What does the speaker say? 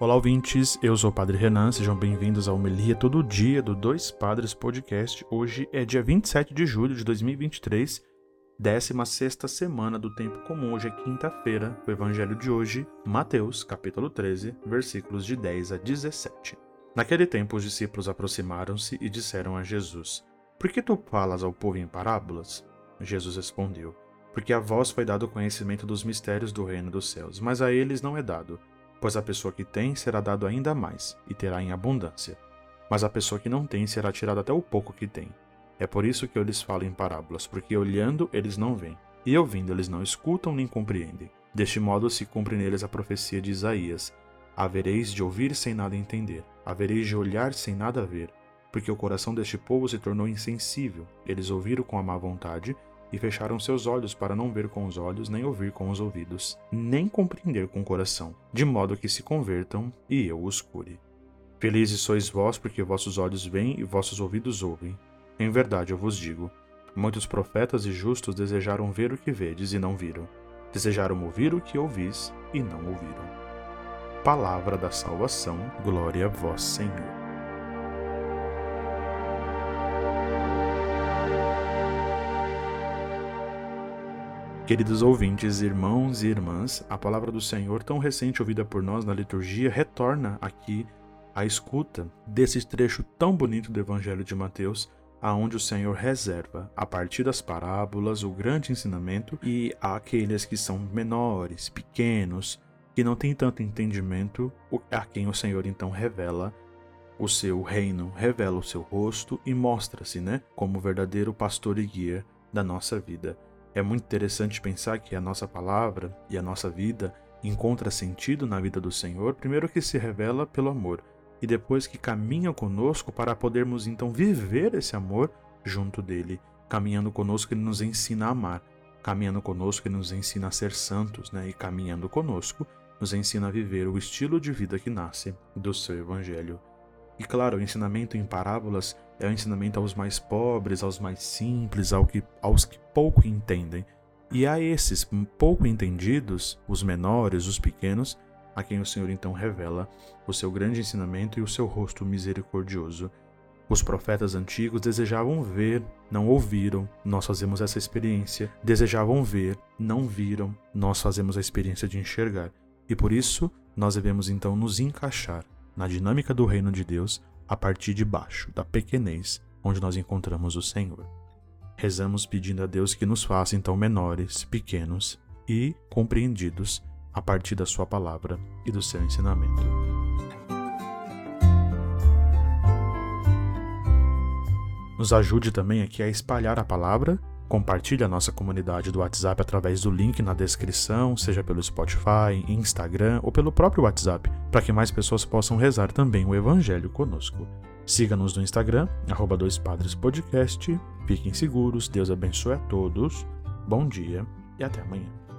Olá, ouvintes. Eu sou o Padre Renan. Sejam bem-vindos ao Melia Todo Dia do Dois Padres Podcast. Hoje é dia 27 de julho de 2023, 16 semana do Tempo Comum. Hoje é quinta-feira. O Evangelho de hoje, Mateus, capítulo 13, versículos de 10 a 17. Naquele tempo, os discípulos aproximaram-se e disseram a Jesus: Por que tu falas ao povo em parábolas? Jesus respondeu: Porque a vós foi dado o conhecimento dos mistérios do reino dos céus, mas a eles não é dado Pois a pessoa que tem será dado ainda mais, e terá em abundância. Mas a pessoa que não tem será tirada até o pouco que tem. É por isso que eu lhes falo em parábolas, porque olhando eles não veem, e ouvindo eles não escutam nem compreendem. Deste modo se cumpre neles a profecia de Isaías: Havereis de ouvir sem nada entender, havereis de olhar sem nada ver, porque o coração deste povo se tornou insensível. Eles ouviram com a má vontade e fecharam seus olhos para não ver com os olhos, nem ouvir com os ouvidos, nem compreender com o coração, de modo que se convertam e eu os cure. Felizes sois vós, porque vossos olhos veem e vossos ouvidos ouvem. Em verdade eu vos digo: muitos profetas e justos desejaram ver o que vedes e não viram, desejaram ouvir o que ouvis e não ouviram. Palavra da salvação, glória a vós, Senhor. Queridos ouvintes, irmãos e irmãs, a palavra do Senhor, tão recente ouvida por nós na liturgia, retorna aqui à escuta desse trecho tão bonito do Evangelho de Mateus, aonde o Senhor reserva, a partir das parábolas, o grande ensinamento e aqueles que são menores, pequenos, que não têm tanto entendimento, a quem o Senhor então revela o seu reino, revela o seu rosto e mostra-se, né, como verdadeiro pastor e guia da nossa vida. É muito interessante pensar que a nossa palavra e a nossa vida encontra sentido na vida do Senhor, primeiro que se revela pelo amor, e depois que caminha conosco para podermos então viver esse amor junto dele, caminhando conosco ele nos ensina a amar, caminhando conosco ele nos ensina a ser santos, né? E caminhando conosco nos ensina a viver o estilo de vida que nasce do seu evangelho. E claro, o ensinamento em parábolas é o ensinamento aos mais pobres, aos mais simples, ao que, aos que pouco entendem. E a esses pouco entendidos, os menores, os pequenos, a quem o Senhor então revela o seu grande ensinamento e o seu rosto misericordioso. Os profetas antigos desejavam ver, não ouviram, nós fazemos essa experiência. Desejavam ver, não viram, nós fazemos a experiência de enxergar. E por isso, nós devemos então nos encaixar na dinâmica do reino de Deus a partir de baixo, da pequenez, onde nós encontramos o Senhor. Rezamos pedindo a Deus que nos faça então menores, pequenos e compreendidos a partir da Sua palavra e do seu ensinamento. Nos ajude também aqui a espalhar a palavra Compartilhe a nossa comunidade do WhatsApp através do link na descrição, seja pelo Spotify, Instagram ou pelo próprio WhatsApp, para que mais pessoas possam rezar também o Evangelho conosco. Siga-nos no Instagram, arroba dois padres podcast. Fiquem seguros, Deus abençoe a todos, bom dia e até amanhã.